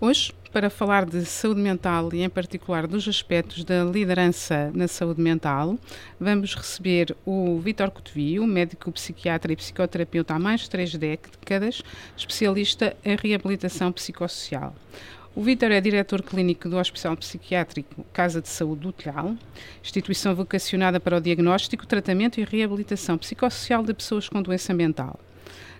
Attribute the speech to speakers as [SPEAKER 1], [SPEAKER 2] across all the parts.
[SPEAKER 1] Hoje, para falar de saúde mental e, em particular, dos aspectos da liderança na saúde mental, vamos receber o Vítor Cotovio, médico psiquiatra e psicoterapeuta há mais de três décadas, especialista em reabilitação psicossocial. O Vítor é diretor clínico do Hospital Psiquiátrico Casa de Saúde do Telhal, instituição vocacionada para o diagnóstico, tratamento e reabilitação psicossocial de pessoas com doença mental.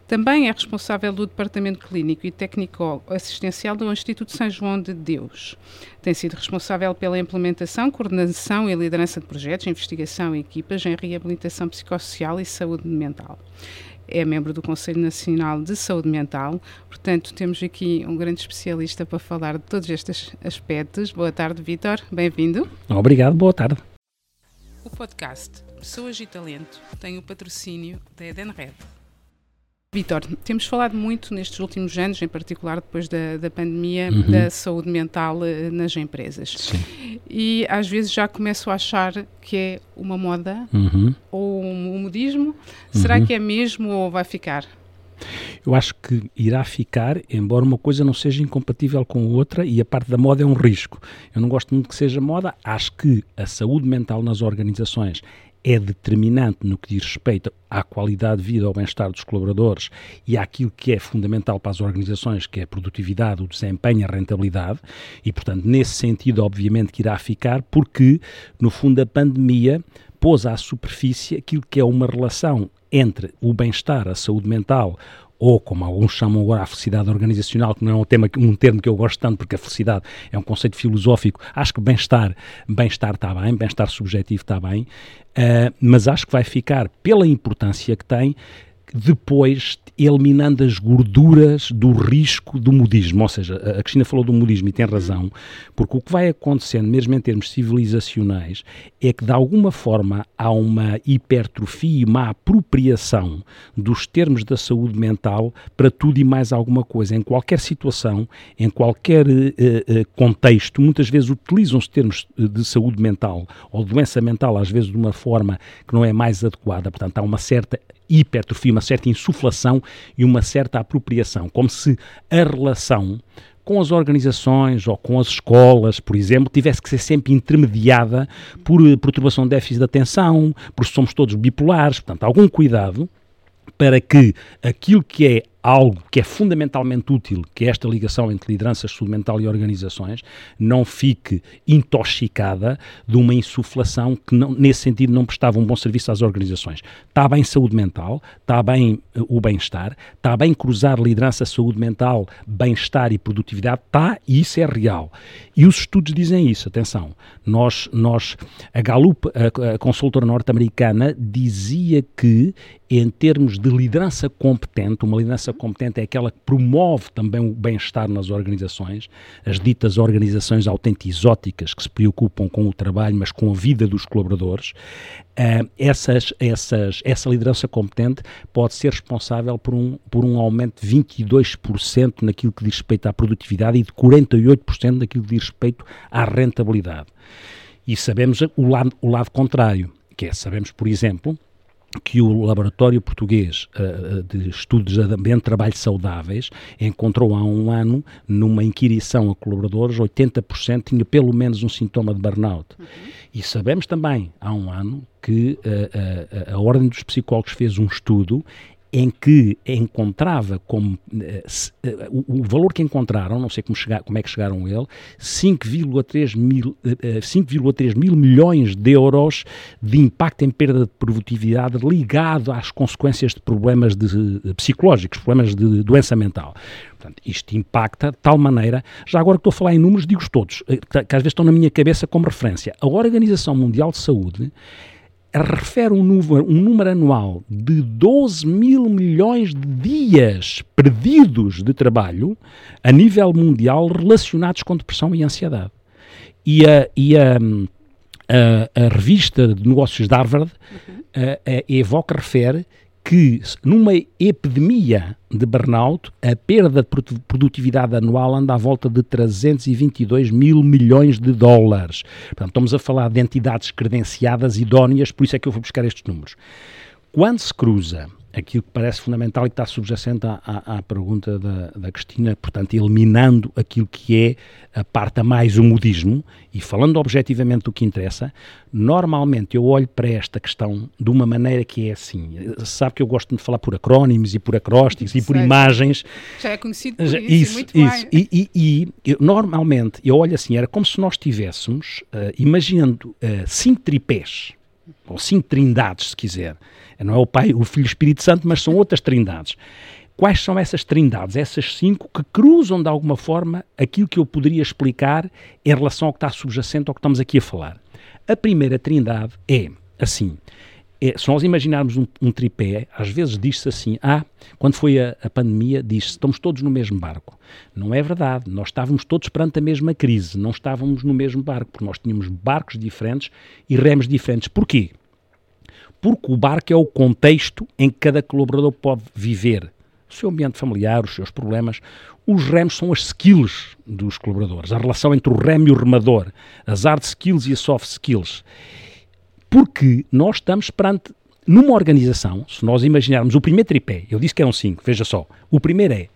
[SPEAKER 1] Também é responsável do Departamento Clínico e Técnico Assistencial do Instituto São João de Deus. Tem sido responsável pela implementação, coordenação e liderança de projetos, investigação e equipas em reabilitação psicossocial e saúde mental. É membro do Conselho Nacional de Saúde Mental, portanto, temos aqui um grande especialista para falar de todos estes aspectos. Boa tarde, Vitor, bem-vindo.
[SPEAKER 2] Obrigado, boa tarde.
[SPEAKER 1] O podcast Pessoas e Talento tem o patrocínio da Edenred. Vitor, temos falado muito nestes últimos anos, em particular depois da, da pandemia, uhum. da saúde mental uh, nas empresas.
[SPEAKER 2] Sim.
[SPEAKER 1] E às vezes já começo a achar que é uma moda uhum. ou um, modismo. Será uhum. que é mesmo ou vai ficar?
[SPEAKER 2] Eu acho que irá ficar, embora uma coisa não seja incompatível com outra e a parte da moda é um risco. Eu não gosto muito que seja moda, acho que a saúde mental nas organizações é determinante no que diz respeito à qualidade de vida, ao bem-estar dos colaboradores e àquilo que é fundamental para as organizações, que é a produtividade, o desempenho, a rentabilidade, e, portanto, nesse sentido, obviamente que irá ficar, porque, no fundo, a pandemia pôs à superfície aquilo que é uma relação entre o bem-estar, a saúde mental, ou como alguns chamam agora a felicidade organizacional, que não é um, tema, um termo que eu gosto tanto, porque a felicidade é um conceito filosófico, acho que bem-estar, bem-estar está bem, bem-estar subjetivo está bem, uh, mas acho que vai ficar, pela importância que tem, depois eliminando as gorduras do risco do modismo. Ou seja, a Cristina falou do modismo e tem razão, porque o que vai acontecendo, mesmo em termos civilizacionais, é que de alguma forma há uma hipertrofia e uma apropriação dos termos da saúde mental para tudo e mais alguma coisa. Em qualquer situação, em qualquer uh, uh, contexto, muitas vezes utilizam-se termos de saúde mental ou doença mental, às vezes de uma forma que não é mais adequada. Portanto, há uma certa hipertrofia, uma certa insuflação e uma certa apropriação, como se a relação com as organizações ou com as escolas, por exemplo, tivesse que ser sempre intermediada por eh, perturbação de déficit de atenção, porque somos todos bipolares, portanto, algum cuidado para que aquilo que é algo que é fundamentalmente útil, que é esta ligação entre liderança, mental e organizações, não fique intoxicada de uma insuflação que, não, nesse sentido, não prestava um bom serviço às organizações. Está bem saúde mental, está bem uh, o bem-estar, está bem cruzar liderança, saúde mental, bem-estar e produtividade, está e isso é real. E os estudos dizem isso, atenção. Nós, nós a Gallup, a, a consultora norte-americana, dizia que em termos de liderança competente, uma liderança competente é aquela que promove também o bem-estar nas organizações, as ditas organizações autentisóticas que se preocupam com o trabalho, mas com a vida dos colaboradores. Uh, essas, essas, essa liderança competente pode ser responsável por um, por um aumento de 22% naquilo que diz respeito à produtividade e de 48% naquilo que diz respeito à rentabilidade. E sabemos o lado, o lado contrário, que é, sabemos, por exemplo, que o Laboratório Português uh, de Estudos de Ambiente de Trabalho Saudáveis encontrou há um ano, numa inquirição a colaboradores, 80% tinha pelo menos um sintoma de burnout. Uhum. E sabemos também, há um ano, que uh, a Ordem dos Psicólogos fez um estudo em que encontrava como uh, o, o, valor que encontraram, não sei como, chegar, como é que chegaram a ele, 5,3 mil, uh, mil milhões de euros de impacto em perda de produtividade ligado às consequências de problemas de, de, psicológicos, problemas de doença mental. Portanto, isto impacta de tal maneira, já agora que estou a falar em números, digo-os todos, que às vezes estão na minha cabeça como referência. A Organização Mundial de Saúde refere um número, um número anual de 12 mil milhões de dias perdidos de trabalho a nível mundial relacionados com depressão e ansiedade. E a, e a, a, a revista de negócios de Harvard uhum. a, a evoca, refere que numa epidemia de burnout, a perda de produtividade anual anda à volta de 322 mil milhões de dólares. Portanto, estamos a falar de entidades credenciadas, idóneas, por isso é que eu vou buscar estes números. Quando se cruza aquilo que parece fundamental e que está subjacente à, à, à pergunta da, da, Cristina, portanto, eliminando aquilo que é a parte a mais o modismo e falando objetivamente do que interessa, normalmente eu olho para esta questão de uma maneira que é assim. Sabe que eu gosto de falar por acrónimos e por acrósticos e por imagens.
[SPEAKER 1] Já é conhecido por isso, isso muito isso.
[SPEAKER 2] E, e, e eu, normalmente eu olho assim, era como se nós tivéssemos, uh, imaginando uh, cinco tripés, ou cinco trindades, se quiser, não é o Pai, o Filho e o Espírito Santo, mas são outras trindades. Quais são essas trindades, essas cinco, que cruzam de alguma forma aquilo que eu poderia explicar em relação ao que está subjacente ao que estamos aqui a falar? A primeira trindade é assim. É, se nós imaginarmos um, um tripé, às vezes diz-se assim: ah, quando foi a, a pandemia, diz-se estamos todos no mesmo barco. Não é verdade. Nós estávamos todos perante a mesma crise, não estávamos no mesmo barco, porque nós tínhamos barcos diferentes e remos diferentes. Porquê? porque o barco é o contexto em que cada colaborador pode viver. O seu ambiente familiar, os seus problemas. Os remos são as skills dos colaboradores, a relação entre o remo e o remador, as hard skills e as soft skills. Porque nós estamos perante, numa organização, se nós imaginarmos o primeiro tripé, eu disse que eram cinco, veja só, o primeiro é,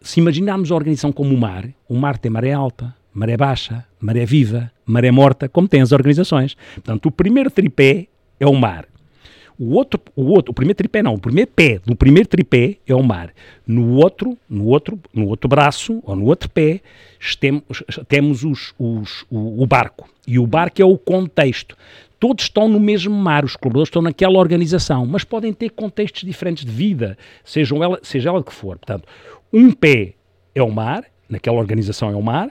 [SPEAKER 2] se imaginarmos a organização como o mar, o mar tem maré alta, maré baixa, maré viva, maré morta, como tem as organizações. Portanto, o primeiro tripé é o mar. O outro, o outro, o primeiro tripé não, o primeiro pé do primeiro tripé é o mar. No outro, no outro, no outro braço ou no outro pé temos, temos os, os, o, o barco. E o barco é o contexto todos estão no mesmo mar, os colaboradores estão naquela organização, mas podem ter contextos diferentes de vida, sejam ela, seja ela que for. Portanto, um pé é o mar, naquela organização é o mar,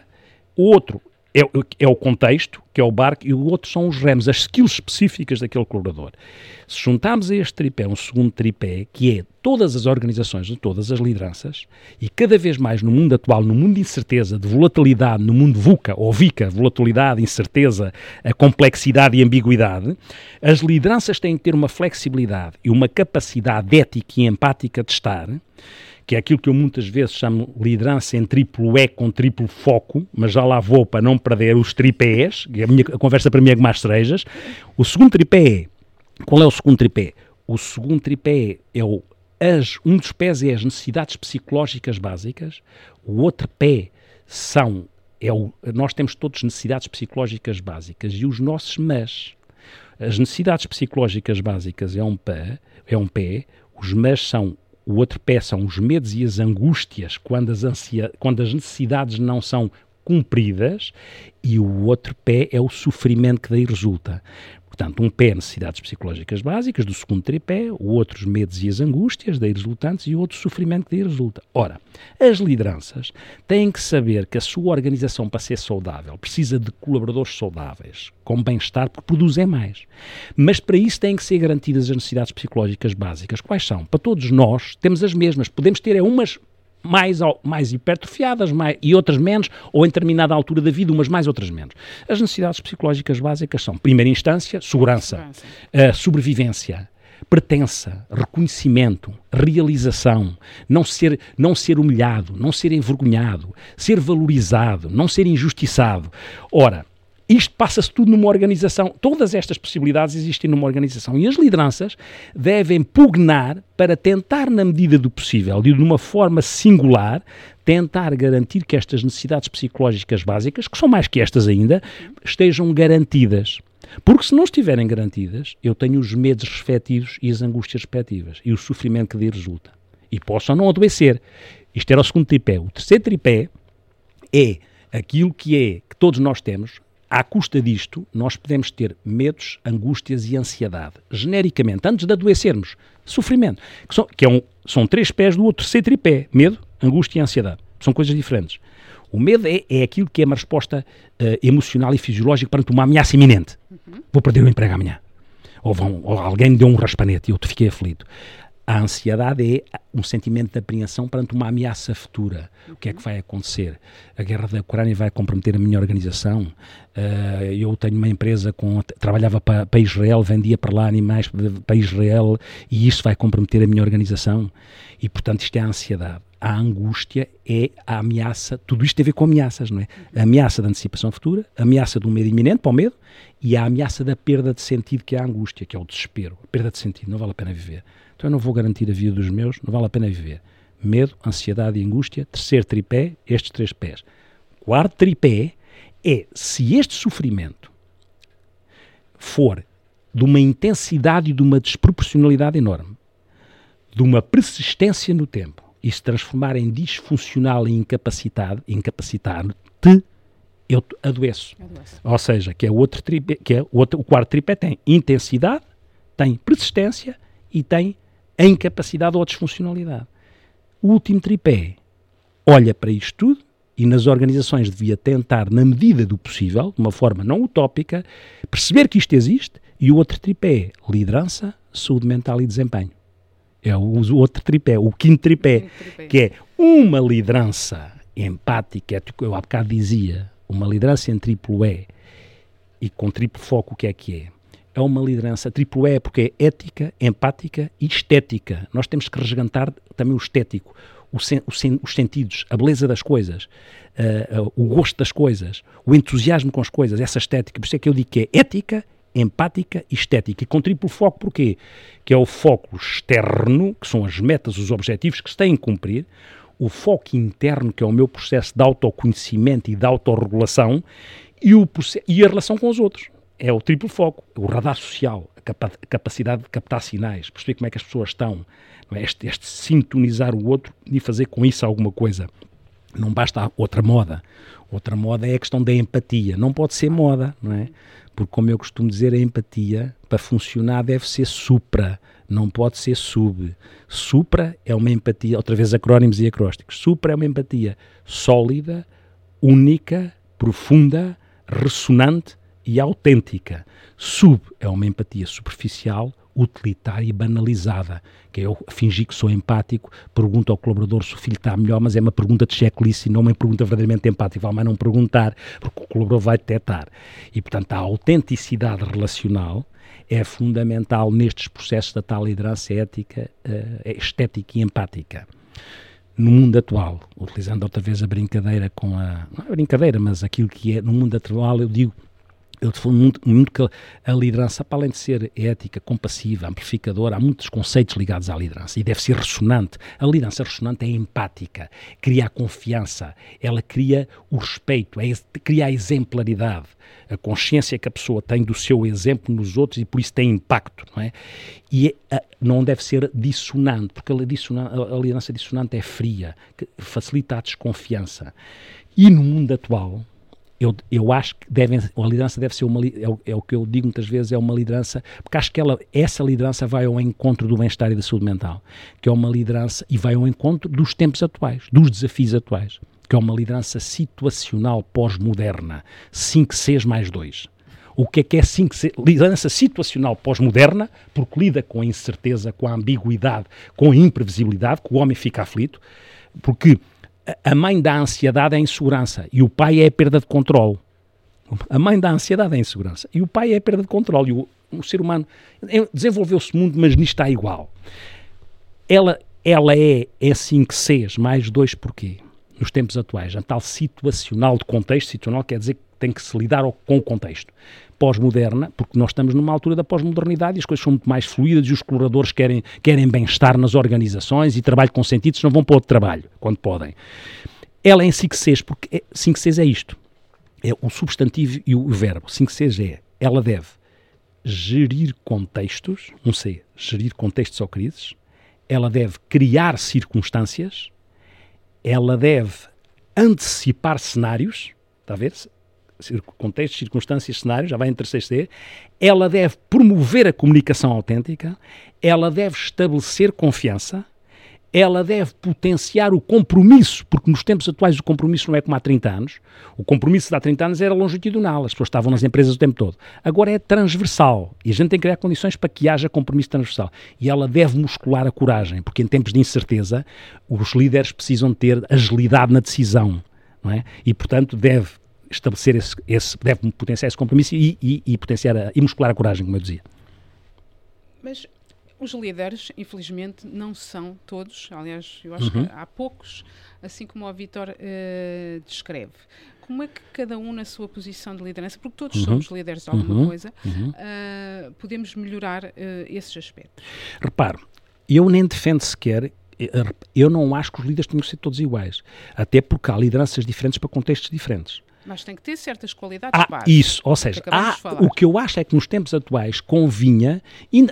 [SPEAKER 2] o outro é, é, o contexto, que é o barco, e o outro são os remos, as skills específicas daquele colaborador. Se juntarmos a este tripé um segundo tripé, que é todas as organizações, todas as lideranças, e cada vez mais no mundo atual, no mundo de incerteza, de volatilidade, no mundo VUCA ou VICA, volatilidade, incerteza, a complexidade e ambiguidade, as lideranças têm que ter uma flexibilidade e uma capacidade ética e empática de estar que é aquilo que eu muitas vezes chamo liderança em triplo E com triplo foco, mas já lá vou para não perder os tripés, a, minha, a conversa para mim é com mais cerejas. O segundo tripé é, qual é o segundo tripé? O segundo tripé é o, as, um dos pés é as necessidades psicológicas básicas, o outro pé são, é o, nós temos todos necessidades psicológicas básicas e os nossos mas. As necessidades psicológicas básicas é um pé, é um pé, os mas são o outro pé são os medos e as angústias quando as, ansia, quando as necessidades não são cumpridas, e o outro pé é o sofrimento que daí resulta. Portanto, um pé necessidades psicológicas básicas, do segundo tripé, o outro os medos e as angústias daí resultantes e o outro sofrimento que daí resulta. Ora, as lideranças têm que saber que a sua organização, para ser saudável, precisa de colaboradores saudáveis, com bem-estar, porque produzem mais. Mas para isso têm que ser garantidas as necessidades psicológicas básicas. Quais são? Para todos nós, temos as mesmas. Podemos ter é umas mais, mais hipertrofiadas mais, e outras menos, ou em determinada altura da vida, umas mais, outras menos. As necessidades psicológicas básicas são, primeira instância, segurança, segurança. Uh, sobrevivência, pertença, reconhecimento, realização, não ser, não ser humilhado, não ser envergonhado, ser valorizado, não ser injustiçado. Ora, isto passa-se tudo numa organização. Todas estas possibilidades existem numa organização. E as lideranças devem pugnar para tentar, na medida do possível de uma forma singular, tentar garantir que estas necessidades psicológicas básicas, que são mais que estas ainda, estejam garantidas. Porque se não estiverem garantidas, eu tenho os medos respectivos e as angústias respectivas e o sofrimento que daí resulta. E posso não adoecer. Isto era o segundo tripé. O terceiro tripé é aquilo que é que todos nós temos, à custa disto, nós podemos ter medos, angústias e ansiedade. Genericamente, antes de adoecermos, sofrimento. Que são, que é um, são três pés do outro terceiro tripé. Medo, angústia e ansiedade. São coisas diferentes. O medo é, é aquilo que é uma resposta uh, emocional e fisiológica perante uma ameaça iminente. Uhum. Vou perder o emprego amanhã. Ou, vão, ou alguém me deu um raspanete e eu te fiquei aflito. A ansiedade é um sentimento de apreensão perante uma ameaça futura. O que é que vai acontecer? A guerra da Ucrânia vai comprometer a minha organização? Uh, eu tenho uma empresa com. trabalhava para, para Israel, vendia para lá animais para Israel e isso vai comprometer a minha organização? E, portanto, isto é a ansiedade. a angústia é a ameaça, tudo isto tem a ver com ameaças, não é? A ameaça da antecipação futura, a ameaça do medo iminente para o medo e a ameaça da perda de sentido, que é a angústia, que é o desespero. A perda de sentido, não vale a pena viver. Então eu não vou garantir a vida dos meus, não vale a pena viver. Medo, ansiedade e angústia. Terceiro tripé, estes três pés. Quarto tripé é se este sofrimento for de uma intensidade e de uma desproporcionalidade enorme, de uma persistência no tempo e se transformar em disfuncional e incapacitado, incapacitado-te, eu adoeço. adoeço. Ou seja, que é outro tripé, que é outro, o quarto tripé tem intensidade, tem persistência e tem a incapacidade ou a disfuncionalidade. O último tripé olha para isto tudo e nas organizações devia tentar, na medida do possível, de uma forma não utópica, perceber que isto existe e o outro tripé, liderança, saúde mental e desempenho. É o, o outro tripé, o quinto tripé, quinto tripé, que é uma liderança empática, é eu há bocado dizia, uma liderança em triplo E e com triplo foco, o que é que é? É uma liderança triplo E porque é ética, empática e estética. Nós temos que resgatar também o estético, o sen, o sen, os sentidos, a beleza das coisas, uh, uh, o gosto das coisas, o entusiasmo com as coisas, essa estética. Por isso é que eu digo que é ética, empática e estética. E com triplo foco, porquê? Que é o foco externo, que são as metas, os objetivos que se têm que cumprir, o foco interno, que é o meu processo de autoconhecimento e de autorregulação, e, o, e a relação com os outros. É o triplo foco, o radar social, a, capa capacidade de captar sinais, perceber como é que as pessoas estão, é? este, este sintonizar o outro e fazer com isso alguma coisa. Não basta outra moda. Outra moda é a questão da empatia. Não pode ser moda, não é? Porque, como eu costumo dizer, a empatia, para funcionar, deve ser supra, não pode ser sub. Supra é uma empatia, outra vez acrónimos e acrósticos. Supra é uma empatia sólida, única, profunda, ressonante e autêntica. Sub é uma empatia superficial, utilitária e banalizada, que é eu fingir que sou empático, pergunto ao colaborador se o filho está melhor, mas é uma pergunta de checklist e não uma pergunta verdadeiramente empática, vale mais não perguntar, porque o colaborador vai detectar. E, portanto, a autenticidade relacional é fundamental nestes processos da tal liderança ética, uh, estética e empática. No mundo atual, utilizando outra vez a brincadeira com a. Não é brincadeira, mas aquilo que é no mundo atual, eu digo eu defendo muito, muito que a liderança, para além de ser ética, compassiva, amplificadora, há muitos conceitos ligados à liderança e deve ser ressonante. A liderança ressonante é empática, cria a confiança, ela cria o respeito, é, cria a exemplaridade, a consciência que a pessoa tem do seu exemplo nos outros e por isso tem impacto, não é? E é, não deve ser dissonante, porque a, a liderança dissonante é fria, facilita a desconfiança. E no mundo atual, eu, eu acho que devem, a liderança deve ser uma, é o, é o, que eu digo muitas vezes, é uma liderança, porque acho que ela, essa liderança vai ao encontro do bem-estar e da saúde mental, que é uma liderança, e vai ao encontro dos tempos atuais, dos desafios atuais, que é uma liderança situacional pós-moderna, 5 Cs mais 2. O que é que é 5 C? Liderança situacional pós-moderna, porque lida com a incerteza, com a ambiguidade, com a imprevisibilidade, que o homem fica aflito, porque a mãe da ansiedade é a insegurança e o pai é a perda de controle. A mãe da ansiedade é a insegurança e o pai é a perda de controle. E o, o ser humano desenvolveu-se muito, mas nisto está igual. Ela, ela é, é 5 Cs mais 2 porquê? Nos tempos atuais, a tal situacional de contexto, situacional quer dizer que tem que se lidar com o contexto pós-moderna, porque nós estamos numa altura da pós-modernidade e as coisas são muito mais fluídas e os colaboradores querem, querem bem-estar nas organizações e trabalho com sentido, senão vão para outro trabalho, quando podem. Ela é em 5Cs, porque 5Cs é, isto, é o substantivo e o verbo. 5Cs é, ela deve gerir contextos, um C, gerir contextos ou crises, ela deve criar circunstâncias, ela deve antecipar cenários, está a ver? Contextos, circunstâncias, cenários, já vai em terceiro C, ela deve promover a comunicação autêntica, ela deve estabelecer confiança, ela deve potenciar o compromisso, porque nos tempos atuais o compromisso não é como há 30 anos. O compromisso de há 30 anos era longitudinal, as pessoas estavam nas empresas o tempo todo. Agora é transversal e a gente tem que criar condições para que haja compromisso transversal. E ela deve muscular a coragem, porque em tempos de incerteza os líderes precisam ter agilidade na decisão. É? E, portanto, deve estabelecer esse, esse deve potenciar esse compromisso e, e, e potenciar a, e muscular a coragem, como eu dizia.
[SPEAKER 1] Mas Os líderes, infelizmente, não são todos, aliás, eu acho uhum. que há poucos, assim como o Vitor uh, descreve. Como é que cada um, na sua posição de liderança, porque todos uhum. somos líderes de alguma uhum. coisa, uh, podemos melhorar uh, esses aspectos?
[SPEAKER 2] Repare, eu nem defendo sequer eu não acho que os líderes tenham que ser todos iguais. Até porque há lideranças diferentes para contextos diferentes.
[SPEAKER 1] Mas tem que ter certas qualidades
[SPEAKER 2] ah, básicas. Isso, ou seja, há, o que eu acho é que nos tempos atuais convinha,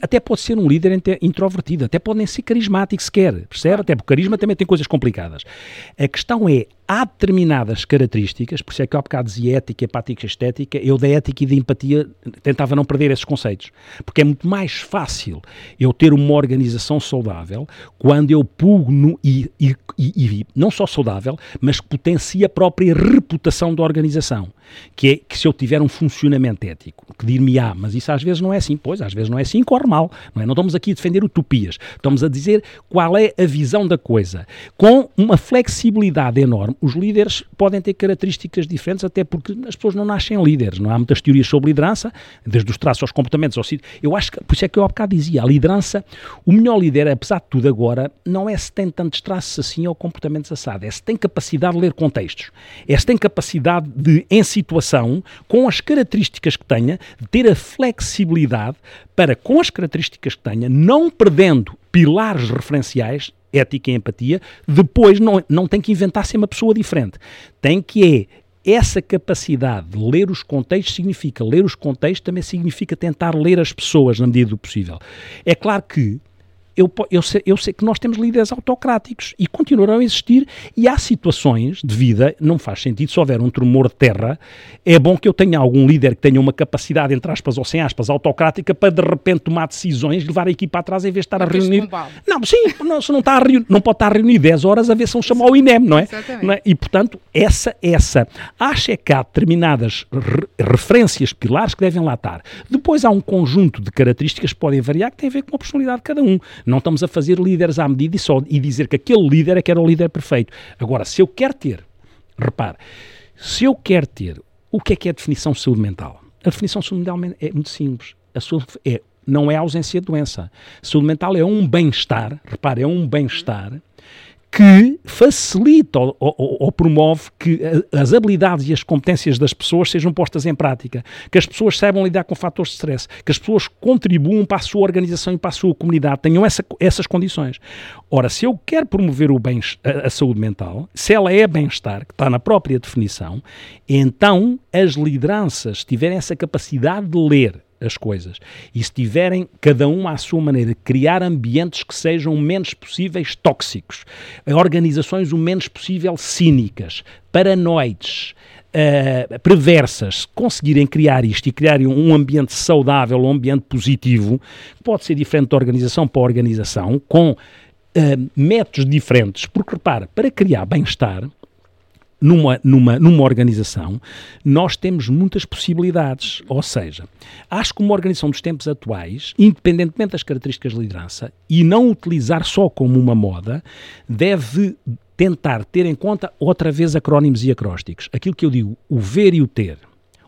[SPEAKER 2] até pode ser um líder introvertido, até pode nem ser carismático sequer, percebe? Até porque o carisma também tem coisas complicadas. A questão é, há determinadas características, por isso é que eu há bocado dizia ética, empática, estética, eu da ética e da empatia tentava não perder esses conceitos, porque é muito mais fácil eu ter uma organização saudável quando eu pugo no, e, e, e, não só saudável, mas que potencia a própria reputação da organização, que é que se eu tiver um funcionamento ético, que dir-me-á, mas isso às vezes não é assim, pois, às vezes não é assim, corre mal, não é? Não estamos aqui a defender utopias, estamos a dizer qual é a visão da coisa, com uma flexibilidade enorme, os líderes podem ter características diferentes, até porque as pessoas não nascem líderes. Não há muitas teorias sobre liderança, desde os traços aos comportamentos. Ao eu acho que, por isso é que eu há bocado dizia, a liderança, o melhor líder, apesar de tudo agora, não é se tem tantos traços assim ou comportamentos assados, é se tem capacidade de ler contextos, é se tem capacidade de, em situação, com as características que tenha, de ter a flexibilidade para, com as características que tenha, não perdendo pilares referenciais, ética e empatia, depois não, não tem que inventar ser uma pessoa diferente. Tem que é essa capacidade de ler os contextos significa ler os contextos, também significa tentar ler as pessoas na medida do possível. É claro que eu, eu, sei, eu sei que nós temos líderes autocráticos e continuarão a existir e há situações de vida, não faz sentido, se houver um tremor de terra, é bom que eu tenha algum líder que tenha uma capacidade, entre aspas ou sem aspas, autocrática para de repente tomar decisões, levar a equipa atrás em vez de estar a reunir... Não, sim, não, se não, está a reunir, não pode estar a reunir 10 horas a ver se vão chamar o INEM, não é? não é? E portanto, essa, essa, acho é que há determinadas re referências pilares que devem lá estar. Depois há um conjunto de características que podem variar que tem a ver com a personalidade de cada um. Não estamos a fazer líderes à medida e, só, e dizer que aquele líder é que era o líder perfeito. Agora, se eu quero ter, repare, se eu quero ter, o que é que é a definição de saúde mental? A definição de saúde mental é muito simples. A saúde é, não é ausência de doença. Saúde mental é um bem-estar, repare, é um bem-estar que facilita ou, ou, ou, promove que as habilidades e as competências das pessoas sejam postas em prática, que as pessoas saibam lidar com fatores de stress, que as pessoas contribuam para a sua organização e para a sua comunidade, tenham essa, essas condições. Ora, se eu quero promover o bem, a, a saúde mental, se ela é bem-estar, que está na própria definição, então as lideranças tiverem essa capacidade de ler as coisas. E se tiverem, cada um à sua maneira, criar ambientes que sejam o menos possíveis tóxicos, organizações o menos possível cínicas, paranoides, uh, perversas, conseguirem criar isto e criarem um ambiente saudável, um ambiente positivo, pode ser diferente de organização para organização, com uh, métodos diferentes, porque repara, para criar bem-estar, numa, numa, numa organização, nós temos muitas possibilidades. Ou seja, acho que uma organização dos tempos atuais, independentemente das características de liderança, e não utilizar só como uma moda, deve tentar ter em conta outra vez acrónimos e acrósticos. Aquilo que eu digo, o ver e o ter.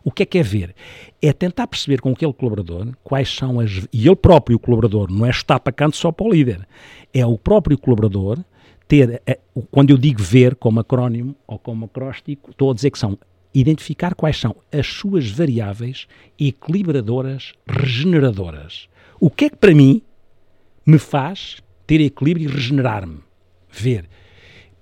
[SPEAKER 2] O que é que é ver? É tentar perceber com aquele colaborador quais são as. E ele próprio, o colaborador, não é estar para canto só para o líder. É o próprio colaborador ter, eh, quando eu digo ver como acrónimo ou como acróstico, estou a dizer que são identificar quais são as suas variáveis equilibradoras regeneradoras. O que é que para mim me faz ter equilíbrio e regenerar-me? Ver.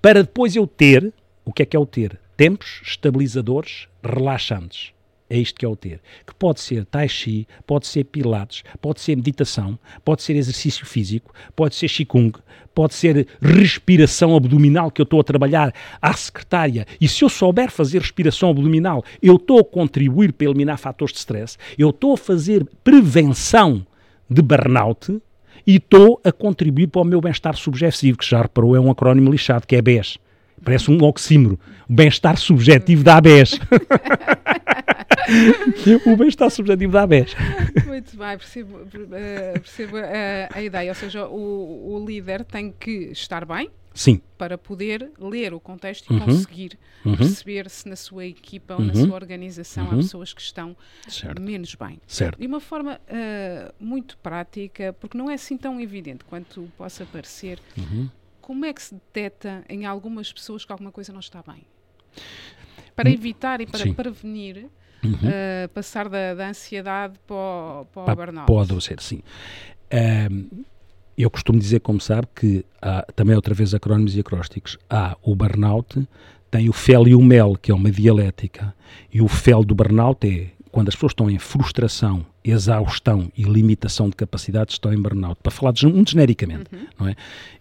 [SPEAKER 2] Para depois eu ter, o que é que é o ter? Tempos estabilizadores relaxantes. É isto que é o ter. Que pode ser tai chi, pode ser pilates, pode ser meditação, pode ser exercício físico, pode ser qigong, pode ser respiração abdominal que eu estou a trabalhar à secretária. E se eu souber fazer respiração abdominal, eu estou a contribuir para eliminar fatores de stress, eu estou a fazer prevenção de burnout e estou a contribuir para o meu bem-estar subjetivo, que já reparou é um acrónimo lixado, que é BES. Parece um oxímoro. O bem-estar subjetivo da ABES. o bem-estar subjetivo da ABES.
[SPEAKER 1] Muito bem, percebo, uh, percebo uh, a ideia. Ou seja, o, o líder tem que estar bem,
[SPEAKER 2] Sim.
[SPEAKER 1] Para poder ler o contexto e
[SPEAKER 2] uhum.
[SPEAKER 1] conseguir
[SPEAKER 2] uhum.
[SPEAKER 1] perceber se na sua equipa ou
[SPEAKER 2] uhum.
[SPEAKER 1] na sua organização há
[SPEAKER 2] Uhum.
[SPEAKER 1] pessoas que estão
[SPEAKER 2] Certo.
[SPEAKER 1] menos bem.
[SPEAKER 2] Certo.
[SPEAKER 1] De uma forma uh, muito prática, porque não é assim tão evidente quanto possa parecer,
[SPEAKER 2] Uhum.
[SPEAKER 1] como é que se detecta em algumas pessoas que alguma coisa não está bem? Para
[SPEAKER 2] Hum,
[SPEAKER 1] evitar e para
[SPEAKER 2] sim.
[SPEAKER 1] prevenir
[SPEAKER 2] Uhum.
[SPEAKER 1] uh, passar da, da ansiedade para o, para o
[SPEAKER 2] Pa-
[SPEAKER 1] burnout.
[SPEAKER 2] Pode ser, sim. Eu costumo dizer, como sabe, que há também outra vez acrónimos e acrósticos. Há o burnout, tem o fel e o mel, que é uma dialética. E o fel do burnout é quando as pessoas estão em frustração, exaustão e limitação de capacidades, estão em burnout. Para falar de, muito genericamente, não é?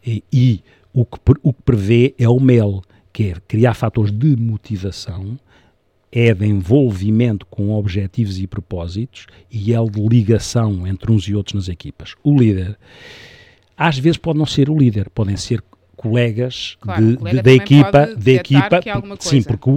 [SPEAKER 2] E, e o, que, o que prevê é o mel, que é criar fatores de motivação é de envolvimento com objetivos e propósitos e é de ligação entre uns e outros nas equipas. O líder, às vezes pode não ser o líder, podem ser colegas
[SPEAKER 1] Claro,
[SPEAKER 2] de-
[SPEAKER 1] colega
[SPEAKER 2] de- da equipa, da equipa, sim, porque,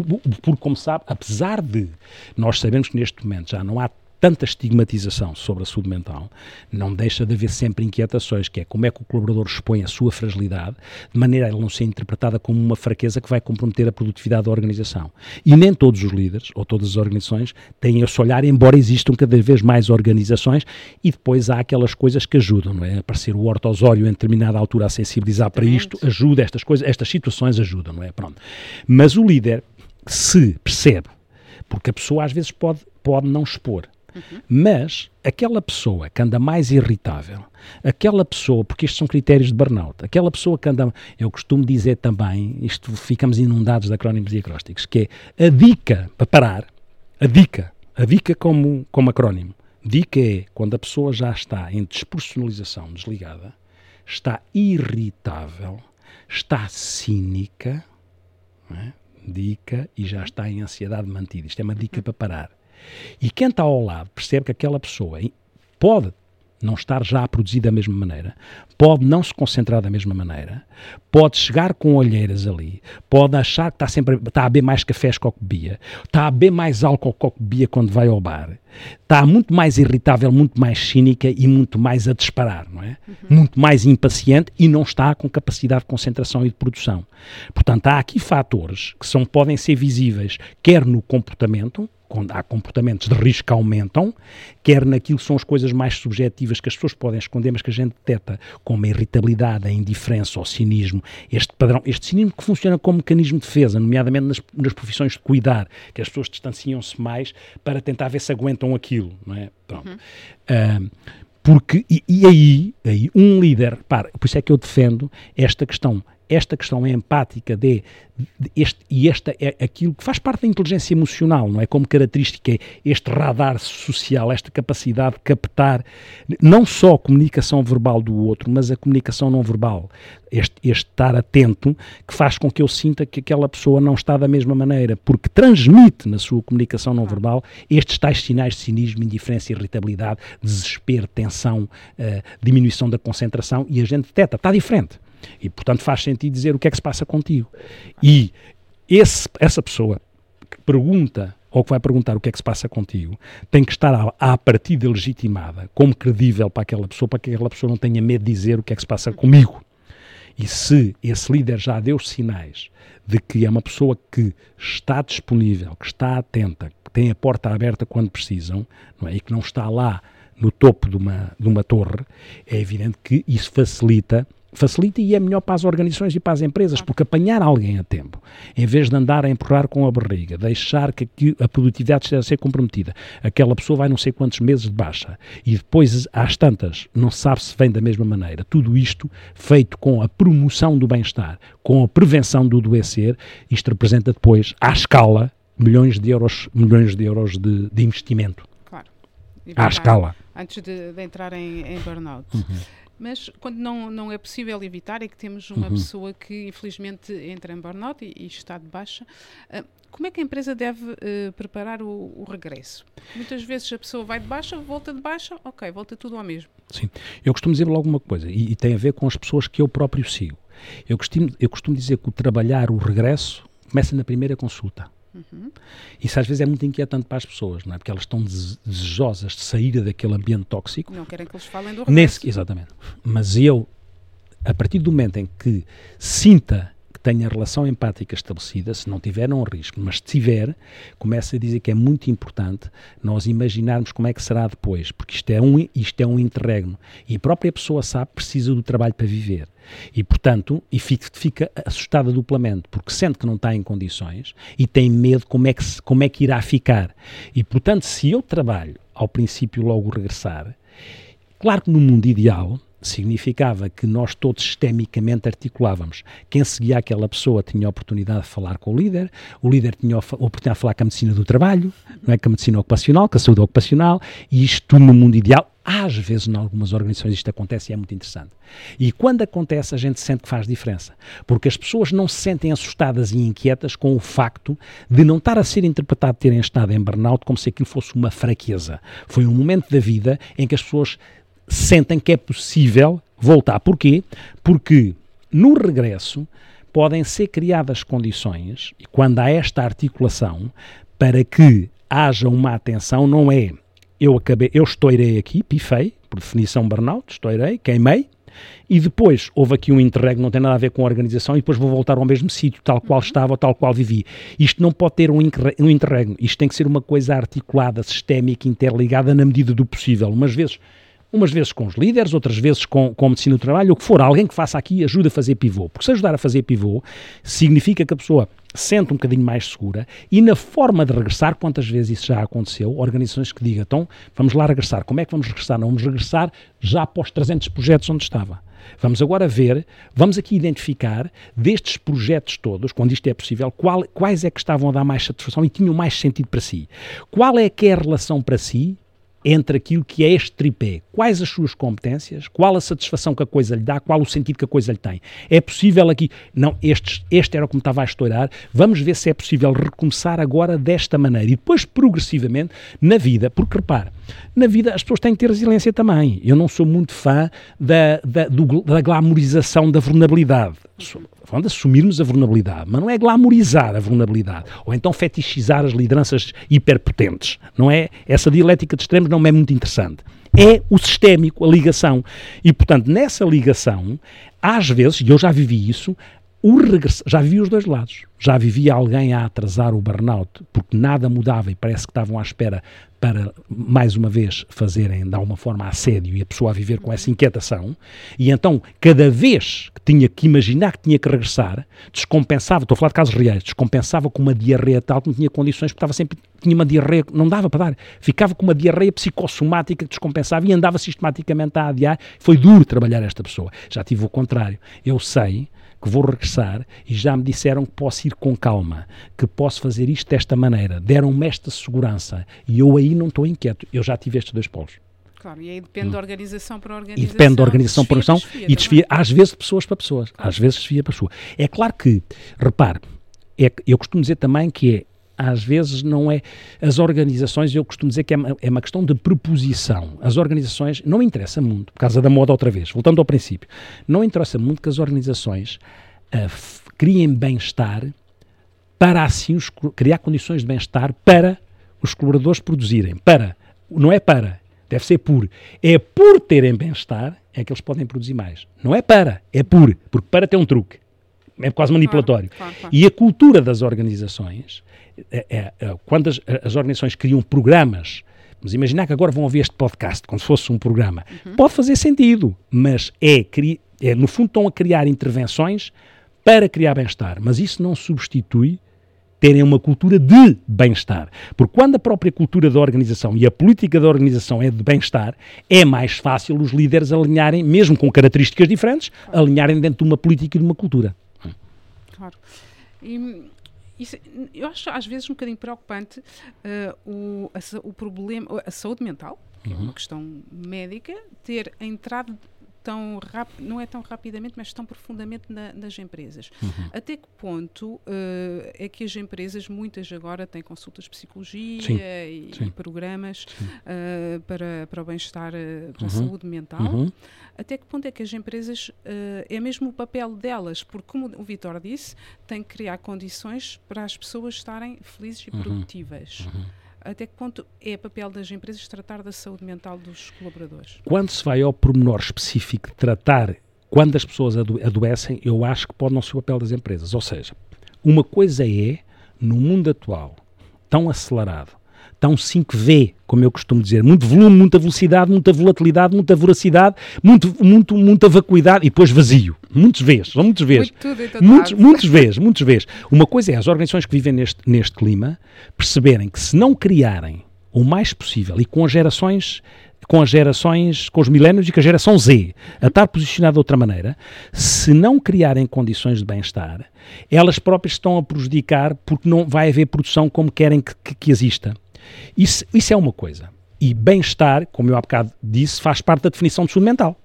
[SPEAKER 2] porque como sabe, apesar de nós sabemos que neste momento já não há tanta estigmatização sobre a saúde mental, não deixa de haver sempre inquietações, que é como é que o colaborador expõe a sua fragilidade, de maneira a ele não ser interpretada como uma fraqueza que vai comprometer a produtividade da organização. E nem todos os líderes, ou todas as organizações, têm esse olhar, embora existam cada vez mais organizações, e depois há aquelas coisas que ajudam, não é? Aparecer o ortosório em determinada altura a sensibilizar para isto, ajuda, estas coisas, estas situações ajudam, não é? Pronto. Mas o líder, se percebe, porque a pessoa às vezes pode, pode não expor, mas aquela pessoa que anda mais irritável, aquela pessoa, porque estes são critérios de burnout, aquela pessoa que anda, eu costumo dizer também, isto ficamos inundados de acrónimos e acrósticos, que é a dica para parar, a dica, a dica como, como acrónimo, dica é quando a pessoa já está em despersonalização desligada, está irritável, está cínica, é? dica e já está em ansiedade mantida. Isto é uma dica para parar. E quem está ao lado percebe que aquela pessoa pode não estar já a produzir da mesma maneira, pode não se concentrar da mesma maneira, pode chegar com olheiras ali, pode achar que está sempre está a beber mais cafés que o que bebia, está a beber mais álcool que o que bebia quando vai ao bar, está muito mais irritável, muito mais cínica e muito mais a disparar, não é? Muito mais impaciente e não está com capacidade de concentração e de produção. Portanto, há aqui fatores que são, podem ser visíveis, quer no comportamento, quando há comportamentos de risco que aumentam, quer naquilo que são as coisas mais subjetivas que as pessoas podem esconder, mas que a gente detecta, como a irritabilidade, a indiferença, o cinismo, este padrão, este cinismo que funciona como mecanismo de defesa, nomeadamente nas, nas profissões de cuidar, que as pessoas distanciam-se mais para tentar ver se aguentam aquilo, não é? Pronto. Ah, porque, e, e aí, aí, um líder, para, por isso é que eu defendo esta questão, esta questão empática de, de este, e esta é aquilo que faz parte da inteligência emocional, não é? Como característica, é este radar social, esta capacidade de captar não só a comunicação verbal do outro, mas a comunicação não verbal. Este, este estar atento que faz com que eu sinta que aquela pessoa não está da mesma maneira, porque transmite na sua comunicação não verbal estes tais sinais de cinismo, indiferença, irritabilidade, desespero, tensão, eh, diminuição da concentração e a gente detecta, está diferente. E, portanto, faz sentido dizer o que é que se passa contigo. E esse, essa pessoa que pergunta ou que vai perguntar o que é que se passa contigo, tem que estar à, à partida legitimada, como credível para aquela pessoa, para que aquela pessoa não tenha medo de dizer o que é que se passa comigo. E se esse líder já deu sinais de que é uma pessoa que está disponível, que está atenta, que tem a porta aberta quando precisam, não é? e que não está lá no topo de uma, de uma torre, é evidente que isso facilita facilita e é melhor para as organizações e para as empresas, porque apanhar alguém a tempo, em vez de andar a empurrar com a barriga, deixar que a produtividade esteja a ser comprometida, aquela pessoa vai não sei quantos meses de baixa e depois, às tantas, não sabe se vem da mesma maneira. Tudo isto feito com a promoção do bem-estar, com a prevenção do adoecer, isto representa depois, à escala, milhões de euros, milhões de, euros de, de investimento.
[SPEAKER 1] Claro.
[SPEAKER 2] À escala.
[SPEAKER 1] Antes de, de entrar em, em burnout.
[SPEAKER 2] Uhum.
[SPEAKER 1] Mas quando não, não é possível evitar e que temos uma
[SPEAKER 2] Uhum.
[SPEAKER 1] pessoa que infelizmente entra em burnout e, e está de baixa, ah, como é que a empresa deve eh, preparar o, o regresso? Muitas vezes a pessoa vai de baixa, volta de baixa, ok, volta tudo ao mesmo.
[SPEAKER 2] Sim. Eu costumo dizer logo uma coisa, e, e tem a ver com as pessoas que eu próprio sigo. Eu costumo, eu costumo dizer que o trabalhar o regresso começa na primeira consulta. Uhum. Isso às vezes é muito inquietante para as pessoas, não é? Porque elas estão desejosas de sair daquele ambiente tóxico.
[SPEAKER 1] Não querem que eles falem do Nesse,
[SPEAKER 2] Exatamente. Mas eu, a partir do momento em que sinta tenha relação empática estabelecida, se não tiver, não risco, mas se tiver, começa a dizer que é muito importante nós imaginarmos como é que será depois, porque isto é um, isto é um interregno e a própria pessoa sabe precisa do trabalho para viver. E, portanto, e fica, fica assustada duplamente, porque sente que não está em condições e tem medo como é que, como é que irá ficar. E, portanto, se eu trabalho, ao princípio logo regressar, claro que no mundo ideal, significava que nós todos sistemicamente articulávamos. Quem seguia aquela pessoa tinha a oportunidade de falar com o líder, o líder tinha a oportunidade de falar com a medicina do trabalho, não é? com a medicina ocupacional, com a saúde ocupacional, e isto no mundo ideal. Às vezes, em algumas organizações, isto acontece e é muito interessante. E quando acontece, a gente sente que faz diferença. Porque as pessoas não se sentem assustadas e inquietas com o facto de não estar a ser interpretado terem estado em burnout como se aquilo fosse uma fraqueza. Foi um momento da vida em que as pessoas sentem que é possível voltar. Porquê? Porque no regresso podem ser criadas condições, e quando há esta articulação, para que haja uma atenção, não é eu acabei, eu estourei aqui, pifei, por definição burnout, estourei, queimei, e depois houve aqui um interregno, não tem nada a ver com a organização, e depois vou voltar ao mesmo sítio, tal qual uhum. estava, tal qual vivi. Isto não pode ter um, um interregno, isto tem que ser uma coisa articulada, sistémica, interligada na medida do possível. Umas vezes umas vezes com os líderes, outras vezes com, com a medicina do trabalho, o que for, alguém que faça aqui ajuda a fazer pivô. Porque se ajudar a fazer pivô, significa que a pessoa sente um bocadinho mais segura e na forma de regressar, quantas vezes isso já aconteceu, organizações que digam, então, vamos lá regressar. Como é que vamos regressar? Não vamos regressar já após 300 projetos onde estava. Vamos agora ver, vamos aqui identificar destes projetos todos, quando isto é possível, qual, quais é que estavam a dar mais satisfação e tinham mais sentido para si. Qual é que é a relação para si entre aquilo que é este tripé. Quais as suas competências, qual a satisfação que a coisa lhe dá, qual o sentido que a coisa lhe tem. É possível aqui, não, este, este era como estava a estourar, vamos ver se é possível recomeçar agora desta maneira e depois progressivamente na vida, porque repare, na vida as pessoas têm que ter resiliência também. Eu não sou muito fã da, da, do, da glamorização da vulnerabilidade. Falando de assumirmos a vulnerabilidade, mas não é glamorizar a vulnerabilidade, ou então fetichizar as lideranças hiperpotentes. Não é? Essa dialética de extremos não é muito interessante. É o sistémico, a ligação. E, portanto, nessa ligação, às vezes, e eu já vivi isso, o regress... já vivi os dois lados. Já vivi alguém a atrasar o burnout porque nada mudava e parece que estavam à espera para, mais uma vez, fazerem de alguma forma assédio e a pessoa a viver com essa inquietação. E então, cada vez que tinha que imaginar que tinha que regressar, descompensava, estou a falar de casos reais, descompensava com uma diarreia tal que não tinha condições, porque estava sempre, tinha uma diarreia, não dava para dar. Ficava com uma diarreia psicossomática que descompensava e andava sistematicamente a adiar. Foi duro trabalhar esta pessoa. Já tive o contrário. Eu sei que vou regressar e já me disseram que posso ir com calma, que posso fazer isto desta maneira. Deram-me esta segurança e eu aí não estou inquieto. Eu já tive estes dois polos.
[SPEAKER 1] Claro, e aí depende hum. da organização para organização.
[SPEAKER 2] E depende da organização para organização desfia, e desfia, às vezes, de pessoas para pessoas. Claro. Às vezes desfia para pessoa. É claro que, repare, é, eu costumo dizer também que é às vezes não é. As organizações, eu costumo dizer que é uma, é uma questão de preposição. As organizações, não interessa muito, por causa da moda outra vez, voltando ao princípio, não interessa muito que as organizações uh, criem bem-estar para assim os, criar condições de bem-estar para os colaboradores produzirem. Para, não é para, deve ser por. É por terem bem-estar é que eles podem produzir mais. Não é para, é por, porque para tem um truque. É quase manipulatório. Claro, claro, claro. E a cultura das organizações é, é, é, quando as, as, organizações criam programas, vamos imaginar que agora vão ouvir este podcast, como se fosse um programa, uhum. pode fazer sentido, mas é, é, no fundo estão a criar intervenções para criar bem-estar, mas isso não substitui terem uma cultura de bem-estar. Porque quando a própria cultura da organização e a política da organização é de bem-estar, é mais fácil os líderes alinharem, mesmo com características diferentes, alinharem dentro de uma política e de uma cultura.
[SPEAKER 1] Claro. E isso, eu acho às vezes um bocadinho preocupante uh, o, a, o problema, a saúde mental, que uhum. é uma uhum. questão médica, ter entrado tão não é tão rapidamente, mas tão profundamente na, nas empresas. Uhum. Até que ponto uh, é que as empresas, muitas agora, têm consultas de psicologia sim, e, sim. programas uh, para, para o bem-estar, uh, para uhum. a saúde mental? Uhum. Até que ponto é que as empresas, é mesmo o papel delas, porque, como o Vitor disse, tem que criar condições para as pessoas estarem felizes e uhum. produtivas. Até que ponto é papel das empresas tratar da saúde mental dos colaboradores?
[SPEAKER 2] Quando se vai ao pormenor específico de tratar quando as pessoas ado adoecem, eu acho que pode não ser o papel das empresas. Ou seja, uma coisa é, no mundo atual, tão acelerado, tão 5V, como eu costumo dizer, muito volume, muita velocidade, muita volatilidade, muita voracidade, muito, muito, muita vacuidade e depois vazio. Muitos vezes, são muitos vezes. Muitos, muitos vezes, muitos vezes. Uma coisa é as organizações que vivem neste, neste clima perceberem que se não criarem o mais possível e com as gerações com as gerações, com os milénios e com a geração Z, a estar posicionada de outra maneira, se não criarem condições de bem-estar, elas próprias estão a prejudicar porque não vai haver produção como querem que, que, que exista. Isso, isso é uma coisa. E bem-estar, como eu há bocado disse, faz parte da definição de saúde mental.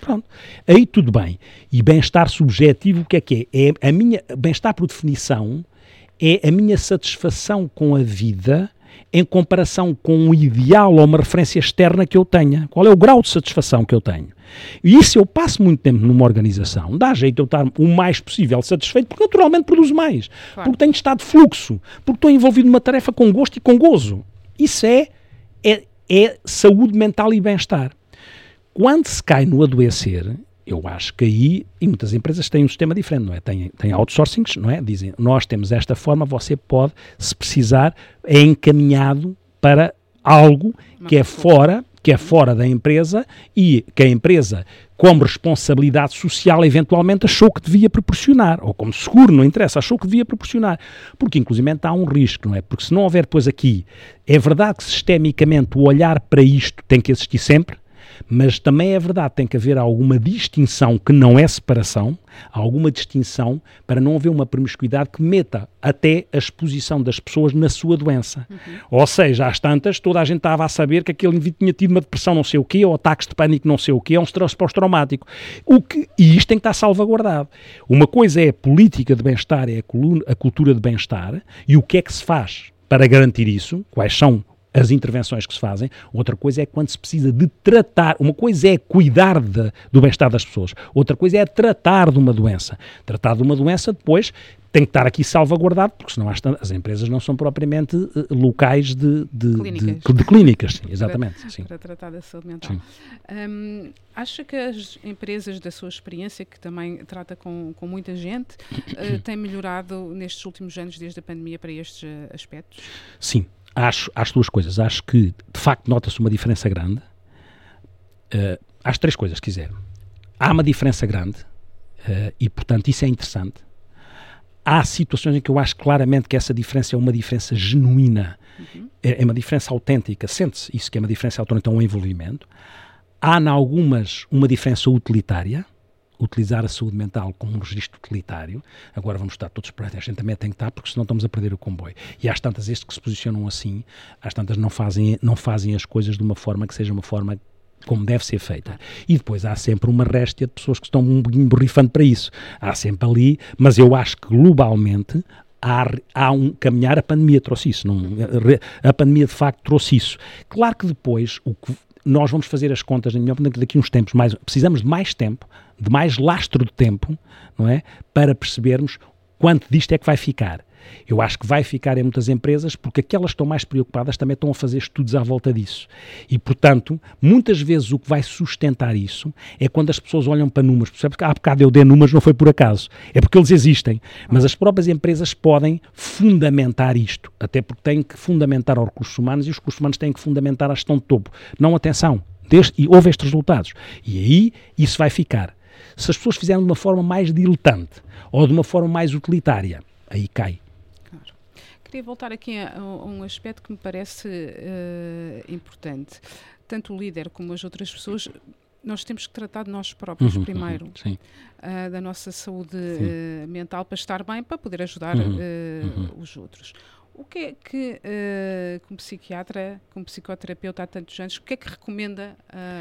[SPEAKER 2] Pronto. Aí tudo bem. E bem-estar subjetivo, o que é que é? É a minha bem-estar por definição é a minha satisfação com a vida em comparação com um ideal ou uma referência externa que eu tenha. Qual é o grau de satisfação que eu tenho? E isso eu passo muito tempo numa organização, dá jeito eu estar o mais possível satisfeito, porque naturalmente produzo mais, claro. porque tenho estado de fluxo, porque estou envolvido numa tarefa com gosto e com gozo. Isso é, é, é saúde mental e bem-estar. Quando se cai no adoecer, eu acho que aí, e muitas empresas têm um sistema diferente, não é? Têm, têm outsourcings, não é? Dizem, nós temos esta forma, você pode, se precisar, é encaminhado para algo que é fora que é fora da empresa e que a empresa, como responsabilidade social, eventualmente achou que devia proporcionar, ou como seguro, não interessa, achou que devia proporcionar. Porque, inclusive, há um risco, não é? Porque se não houver, depois aqui, é verdade que sistemicamente o olhar para isto tem que existir sempre, mas também é verdade, tem que haver alguma distinção que não é separação, alguma distinção para não haver uma promiscuidade que meta até a exposição das pessoas na sua doença. Uhum. Ou seja, às tantas, toda a gente estava a saber que aquele indivíduo tinha tido uma depressão não sei o quê, ou ataques de pânico não sei o quê, é um stress pós-traumático. O que, e isto tem que estar salvaguardado. Uma coisa é a política de bem-estar, é a cultura de bem-estar, e o que é que se faz para garantir isso, quais são as intervenções que se fazem, outra coisa é quando se precisa de tratar. Uma coisa é cuidar de, do bem-estar das pessoas, outra coisa é tratar de uma doença. Tratar de uma doença depois tem que estar aqui salvaguardado, porque senão as, as empresas não são propriamente uh, locais de, de, clínicas. De, de clínicas sim, exatamente.
[SPEAKER 1] para,
[SPEAKER 2] sim.
[SPEAKER 1] para tratar da saúde mental. Um, acha que as empresas, da sua experiência, que também trata com, com muita gente, uh, têm melhorado nestes últimos anos, desde a pandemia, para estes uh, aspectos?
[SPEAKER 2] Sim, acho, acho duas coisas. Acho que, de facto, nota-se uma diferença grande. Uh, acho três coisas, se quiser. Há uma diferença grande uh, e, portanto, isso é interessante. Há situações em que eu acho claramente que essa diferença é uma diferença genuína, uhum. é, é, uma diferença autêntica, sente-se isso que é uma diferença autêntica, então um envolvimento. Há, em algumas, uma diferença utilitária, utilizar a saúde mental como um registro utilitário. Agora vamos estar todos para a gente também tem que estar, porque senão estamos a perder o comboio. E às tantas, estes que se posicionam assim, às tantas não fazem, não fazem as coisas de uma forma que seja uma forma como deve ser feita. E depois há sempre uma réstia de pessoas que estão um bocadinho borrifando para isso. Há sempre ali, mas eu acho que globalmente há, há, um caminhar, a pandemia trouxe isso, não, a pandemia de facto trouxe isso. Claro que depois o que nós vamos fazer as contas, na minha opinião, daqui uns tempos, mais, precisamos de mais tempo, de mais lastro de tempo, não é? Para percebermos quanto disto é que vai ficar. Eu acho que vai ficar em muitas empresas porque aquelas que estão mais preocupadas também estão a fazer estudos à volta disso. E, portanto, muitas vezes o que vai sustentar isso é quando as pessoas olham para números. Percebe que há bocado eu dei números, não foi por acaso. É porque eles existem. Mas as próprias empresas podem fundamentar isto. Até porque têm que fundamentar os recursos humanos e os recursos humanos têm que fundamentar a gestão de topo. Não, atenção. E houve estes resultados. E aí isso vai ficar. Se as pessoas fizerem de uma forma mais diletante ou de uma forma mais utilitária, aí cai
[SPEAKER 1] queria voltar aqui a, a, um aspecto que me parece uh, importante. Tanto o líder como as outras pessoas, nós temos que tratar de nós próprios uhum, uhum primeiro, uhum, uh, da nossa saúde uh, mental para estar bem, para poder ajudar uhum, uhum. os outros. O que é que, como psiquiatra, como psicoterapeuta há tantos anos, o que é que recomenda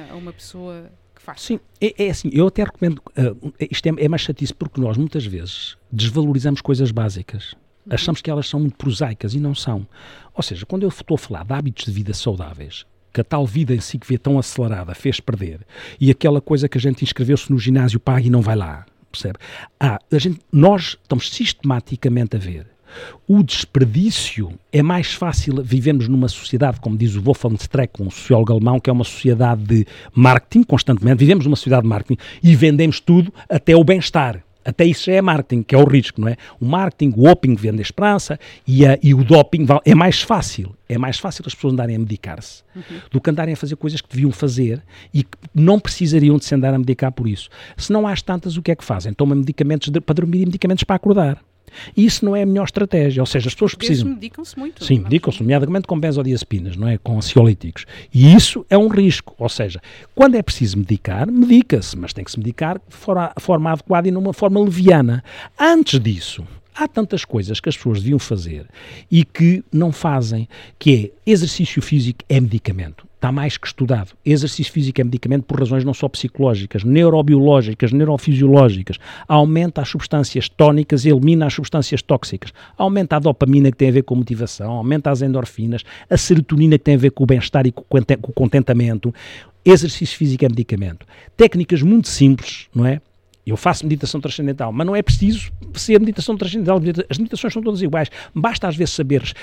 [SPEAKER 1] a uma pessoa que faz.
[SPEAKER 2] Sim, é, é assim, eu até recomendo, uh, isto é, é mais chatice porque nós muitas vezes desvalorizamos coisas básicas. Uhum. Achamos que elas são muito prosaicas e não são. Ou seja, quando eu estou a falar de hábitos de vida saudáveis, que a tal vida em si que vê tão acelerada fez perder, e aquela coisa que a gente inscreveu-se no ginásio paga e não vai lá, percebe? Ah, a gente, nós estamos sistematicamente a ver o desperdício é mais fácil. Vivemos numa sociedade, como diz o Wolfgang Streck, um sociólogo alemão, que é uma sociedade de marketing constantemente. Vivemos numa sociedade de marketing e vendemos tudo até o bem-estar. Até isso já é marketing, que é o risco, não é? O marketing, o opping vende a esperança e, a, e o doping é mais fácil. É mais fácil as pessoas andarem a medicar-se uhum. do que andarem a fazer coisas que deviam fazer e que não precisariam de se andar a medicar por isso. Se não há tantas, o que é que fazem? Tomam medicamentos de, para dormir e medicamentos para acordar. E isso não é a melhor estratégia, ou seja, as pessoas precisam...
[SPEAKER 1] medicam-se muito.
[SPEAKER 2] Sim, medicam-se, nomeadamente com benzodiazepinas, não é? Com ansiolíticos. E isso é um risco, ou seja, quando é preciso medicar, medica-se, mas tem que se medicar de forma, forma adequada e numa forma leviana. Antes disso, há tantas coisas que as pessoas deviam fazer e que não fazem, que é exercício físico é medicamento está mais que estudado. Exercício físico é medicamento por razões não só psicológicas, neurobiológicas, neurofisiológicas. Aumenta as substâncias tónicas elimina as substâncias tóxicas. Aumenta a dopamina que tem a ver com motivação, aumenta as endorfinas, a serotonina que tem a ver com o bem-estar e com o contentamento. Exercício físico é medicamento. Técnicas muito simples, não é? Eu faço meditação transcendental, mas não é preciso ser meditação transcendental. As meditações são todas iguais. Basta às vezes saberes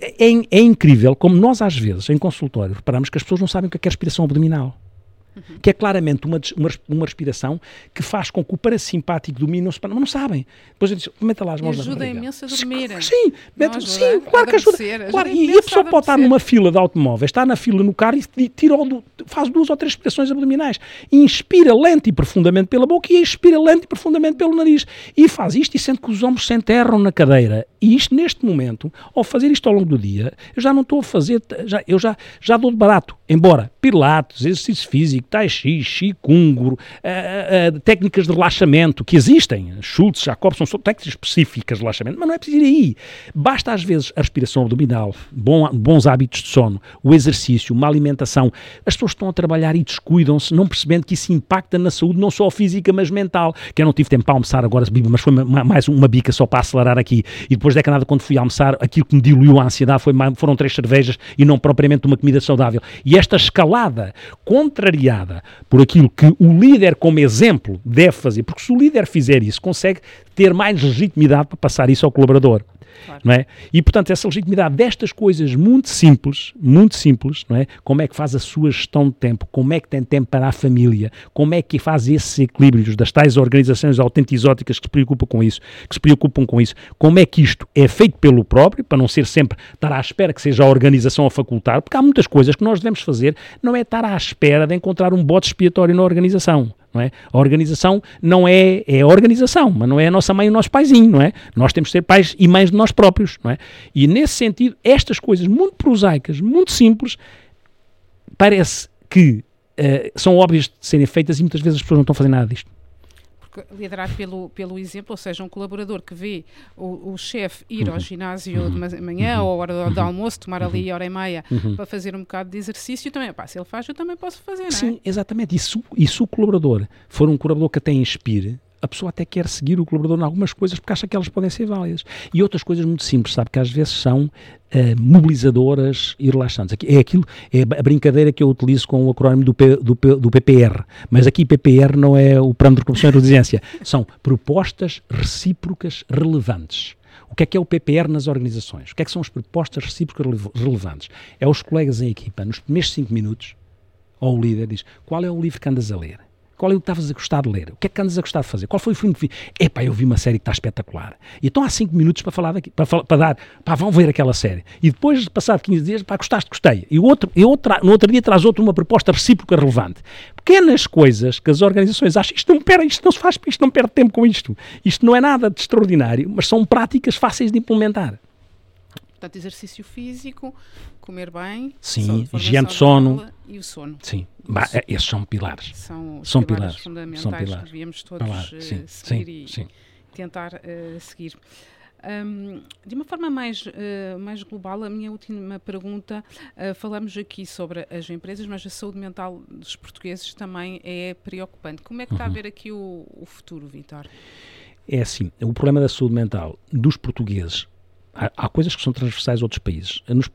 [SPEAKER 2] é, é, incrível como nós, às vezes, em consultório, reparamos que as pessoas não sabem o que é, é respiração abdominal. Uhum. Que é claramente uma, uma, uma, respiração que faz com que o parasimpático domine, mas não sabem. Depois gente diz, meta lá as mãos
[SPEAKER 1] ajuda imenso a dormir.
[SPEAKER 2] Sim, mete, sim claro que ajuda. ajuda claro, e a pessoa pode estar numa fila de automóveis, está na fila no carro e tira, faz duas ou três respirações abdominais. Inspira lento e profundamente pela boca e expira lento e profundamente pelo nariz. E faz isto e sente que os ombros se enterram na cadeira. E isto, neste momento, ao fazer isto ao longo do dia, eu já não estou a fazer, já, eu já, já dou de barato. Embora pilates, exercício físico, tai chi, qigong, uh, uh, técnicas de relaxamento que existem, Schultz, Jacob, são técnicas específicas de relaxamento, mas não é preciso ir aí. Basta às vezes a respiração abdominal, bom, bons hábitos de sono, o exercício, uma alimentação. As pessoas estão a trabalhar e descuidam-se, não percebendo que isso impacta na saúde, não só física, mas mental. Que eu não tive tempo para almoçar agora, mas foi mais uma bica só para acelerar aqui. E depois de nada, quando fui almoçar, aquilo que me diluiu a ansiedade foi, foram três cervejas e não propriamente uma comida saudável. E esta escalada contrariada por aquilo que o líder, como exemplo, deve fazer, porque se o líder fizer isso, consegue ter mais legitimidade para passar isso ao colaborador. Claro. Não é? E, portanto, essa legitimidade destas coisas muito simples, muito simples, não é? Como é que faz a sua gestão de tempo? Como é que tem tempo para a família? Como é que faz esses equilíbrios das tais organizações autentizóticas que se preocupam com isso? Que se preocupam com isso? Como é que isto é feito pelo próprio, para não ser sempre estar à espera que seja a organização a facultar? Porque há muitas coisas que nós devemos fazer, não é estar à espera de encontrar um bote expiatório na organização. Não é? A organização não é, é a organização, mas não é a nossa mãe e o nosso paizinho, não é? Nós temos de ser pais e mães de nós próprios, não é? E nesse sentido, estas coisas muito prosaicas, muito simples, parece que uh, são óbvias de serem feitas e muitas vezes as pessoas não estão a fazer nada disto
[SPEAKER 1] liderar pelo, pelo exemplo, ou seja, um colaborador que vê o, o chefe ir ao uhum. ginásio uhum. de manhã uhum. ou hora do, do, almoço, tomar ali hora e meia para fazer um bocado de exercício, também, pá, se ele faz, eu também posso fazer, não é?
[SPEAKER 2] Sim, exatamente. E se, e se o colaborador for um colaborador que até inspire, a pessoa até quer seguir o colaborador em algumas coisas porque acha que elas podem ser válidas. E outras coisas muito simples, sabe, que às vezes são uh, mobilizadoras e relaxantes. É aquilo, é a brincadeira que eu utilizo com o acrónimo do, P, do, P, do PPR. Mas aqui PPR não é o Plano de Recuperação e Resiliência. São propostas recíprocas relevantes. O que é que é o PPR nas organizações? O que é que são as propostas recíprocas relevantes? É os colegas em equipa, nos primeiros cinco minutos, ou o líder diz, qual é o livro que andas a ler? Qual é o que estavas a gostar de ler? O que é que andas a gostar de fazer? Qual foi o filme que vi? Epá, eu vi uma série que está espetacular. E estão há 5 minutos para falar daqui, para, para dar, pá, vão ver aquela série. E depois, de passar 15 dias, pá, gostaste, gostei. E, outro, e outro, no outro dia traz outro uma proposta recíproca relevante. Pequenas coisas que as organizações acham, isto não, pera, isto não se faz, isto não perde tempo com isto. Isto não é nada de extraordinário, mas são práticas fáceis de implementar.
[SPEAKER 1] Portanto, exercício físico, comer bem,
[SPEAKER 2] Sim, higiene de sono.
[SPEAKER 1] E o sono.
[SPEAKER 2] Sim, bah, é, esses são pilares.
[SPEAKER 1] São,
[SPEAKER 2] são
[SPEAKER 1] pilares, fundamentais são pilares. que devíamos todos uh, seguir sim, e sim. tentar uh, seguir. Um, de uma forma mais, uh, mais global, a minha última pergunta, uh, falamos aqui sobre as empresas, mas a saúde mental dos portugueses também é preocupante. Como é que está a uhum. ver aqui o, o futuro, Vitor?
[SPEAKER 2] É assim, o problema da saúde mental dos portugueses Há, há, coisas que são transversais a outros países. Nos,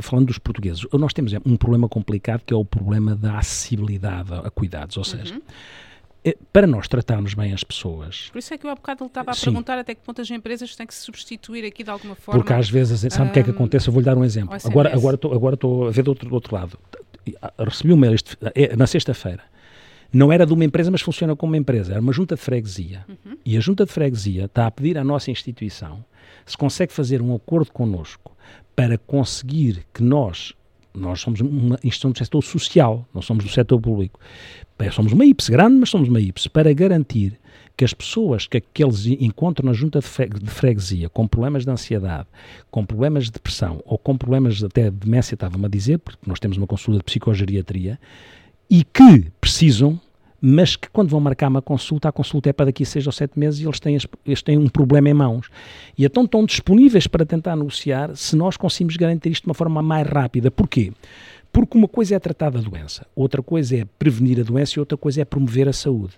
[SPEAKER 2] falando dos portugueses, nós temos um problema complicado que é o problema da acessibilidade a cuidados, ou seja, uhum. É, para nós tratarmos bem as pessoas.
[SPEAKER 1] Por isso é que eu há bocado estava a sim. perguntar até que ponto as empresas têm que se substituir aqui de alguma forma.
[SPEAKER 2] Porque às vezes, sabe o um, que é que acontece? Eu vou-lhe dar um exemplo. Agora, agora estou agora a ver do outro, do outro lado. Recebi um mail este, é, na sexta-feira. Não era de uma empresa, mas funciona como uma empresa. Era uma junta de freguesia. Uhum. E a junta de freguesia está a pedir à nossa instituição se consegue fazer um acordo connosco para conseguir que nós nós somos uma instituição do setor social, não somos do setor público. Somos uma IPS grande, mas somos uma IPS para garantir que as pessoas que aqueles encontram na junta de freguesia com problemas de ansiedade, com problemas de depressão ou com problemas até de demência, estava-me a dizer, porque nós temos uma consulta de psicogeriatria, e que precisam mas que quando vão marcar uma consulta, a consulta é para daqui a seis ou sete meses e eles têm, eles têm um problema em mãos. E então estão disponíveis para tentar negociar se nós conseguimos garantir isto de uma forma mais rápida. Porquê? Porque uma coisa é tratar da doença, outra coisa é prevenir a doença e outra coisa é promover a saúde.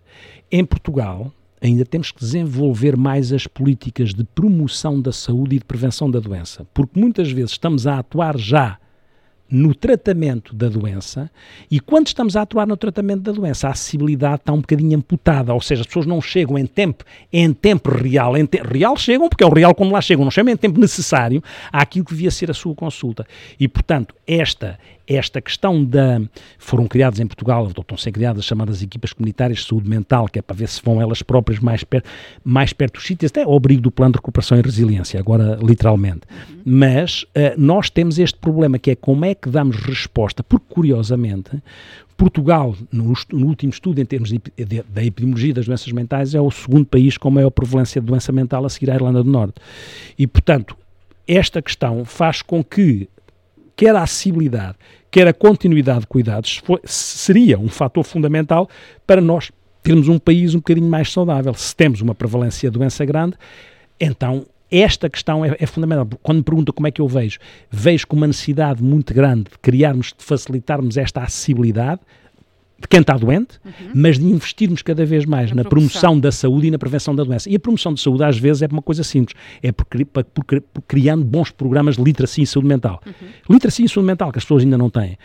[SPEAKER 2] Em Portugal, ainda temos que desenvolver mais as políticas de promoção da saúde e de prevenção da doença, porque muitas vezes estamos a atuar já no tratamento da doença e quando estamos a atuar no tratamento da doença, a acessibilidade está um bocadinho amputada, ou seja, as pessoas não chegam em tempo, em tempo real, em te real chegam porque é o real quando lá chegam, não chegam em tempo necessário àquilo que devia ser a sua consulta. E, portanto, esta esta questão da. Foram criadas em Portugal, ou estão a ser criadas as chamadas equipas comunitárias de saúde mental, que é para ver se vão elas próprias mais, per, mais perto dos sítios, até ao abrigo do plano de recuperação e resiliência, agora literalmente. Uhum. Mas uh, nós temos este problema que é como é que damos resposta, porque curiosamente. Portugal, no, no último estudo em termos de, de, da epidemiologia das doenças mentais, é o segundo país com maior prevalência de doença mental a seguir à Irlanda do Norte. E, portanto, esta questão faz com que quer a acessibilidade, quer a continuidade de cuidados, foi, seria um fator fundamental para nós termos um país um bocadinho mais saudável. Se temos uma prevalência de doença grande, então esta questão é, é, fundamental. Quando me pergunta como é que eu vejo, vejo com uma necessidade muito grande de criarmos, de facilitarmos esta acessibilidade, de quem está doente, uhum. mas de investirmos cada vez mais na, na promoção. da saúde e na prevenção da doença. E a promoção de saúde, às vezes, é uma coisa simples, é por, por, por, por criando bons programas de literacia e saúde mental. Uhum. Literacia e saúde mental, que as pessoas ainda não têm.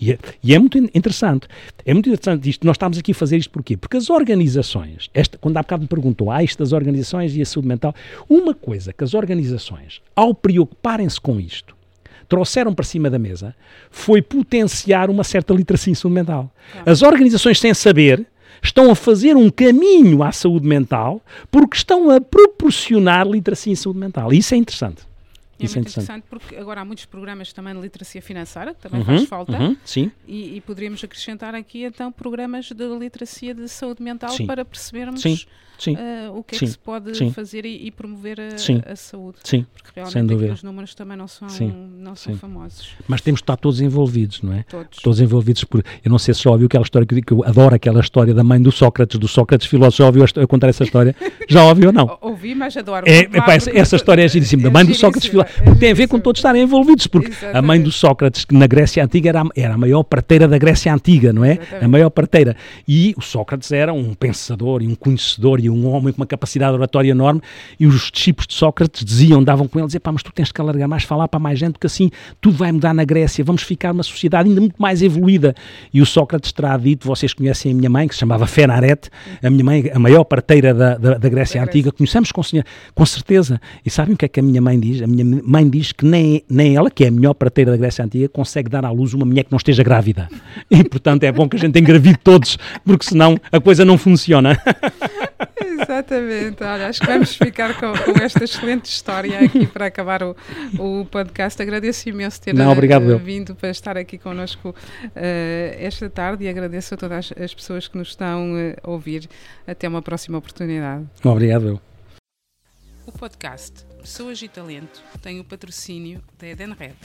[SPEAKER 2] E é, e é, muito interessante. É muito interessante isto. Nós estamos aqui a fazer isto porquê? Porque as organizações, esta, quando há bocado me perguntou, há isto das organizações e a saúde mental, uma coisa que as organizações, ao preocuparem-se com isto, trouxeram para cima da mesa foi potenciar uma certa literacia em saúde mental. Claro. As organizações sem saber estão a fazer um caminho à saúde mental porque estão a proporcionar literacia em saúde mental. Isso é interessante.
[SPEAKER 1] É Isso muito é interessante. interessante. porque agora há muitos programas também de literacia financeira, que também uhum, faz falta. Uhum,
[SPEAKER 2] sim.
[SPEAKER 1] E, e, poderíamos acrescentar aqui então programas de literacia de saúde mental sim. para percebermos sim. Sim. Uh, o que é que se pode fazer e, e promover a, Sim. a, saúde.
[SPEAKER 2] Sim,
[SPEAKER 1] porque realmente Sem dúvida. os números também não são, não são famosos.
[SPEAKER 2] Mas temos de estar todos envolvidos, não é?
[SPEAKER 1] Todos.
[SPEAKER 2] Todos envolvidos por... Eu não sei se já ouviu aquela história, que eu adoro aquela história da mãe do Sócrates, do Sócrates filósofo, já ouviu eu contar essa história? já ouviu ou não?
[SPEAKER 1] Ouvi, mas adoro.
[SPEAKER 2] É, epá, essa, essa, história é giríssima, da mãe do Sócrates filósofo, porque tem a ver com todos estarem envolvidos, porque Exatamente. a mãe do Sócrates, que na Grécia Antiga era, era a maior parteira da Grécia Antiga, não é? Exatamente. A maior parteira. E o Sócrates era um pensador e um conhecedor e um homem com uma capacidade oratória enorme, e os discípulos de Sócrates diziam, davam com ele, diziam, pá, mas tu tens que alargar mais, falar para mais gente, porque assim tudo vai mudar na Grécia, vamos ficar uma sociedade ainda muito mais evoluída. E o Sócrates terá dito, vocês conhecem a minha mãe, que se chamava Fenaret, a minha mãe, a maior parteira da, da, da Grécia Antiga, conhecemos com, com certeza. E sabem o que é que a minha mãe diz? A minha mãe diz que nem, nem ela, que é a melhor parteira da Grécia Antiga, consegue dar à luz uma mulher que não esteja grávida. E, portanto, é bom que a gente engravide todos, porque senão a coisa não funciona.
[SPEAKER 1] Exatamente. Olha, acho que vamos ficar com, com, esta excelente história aqui para acabar o, o podcast. Agradeço imenso ter Não, obrigado, vindo para estar aqui connosco uh, esta tarde e agradeço a todas as pessoas que nos estão uh, a ouvir. Até uma próxima oportunidade.
[SPEAKER 2] Obrigado.
[SPEAKER 1] O podcast Pessoas e Talento tem o patrocínio da Edenred.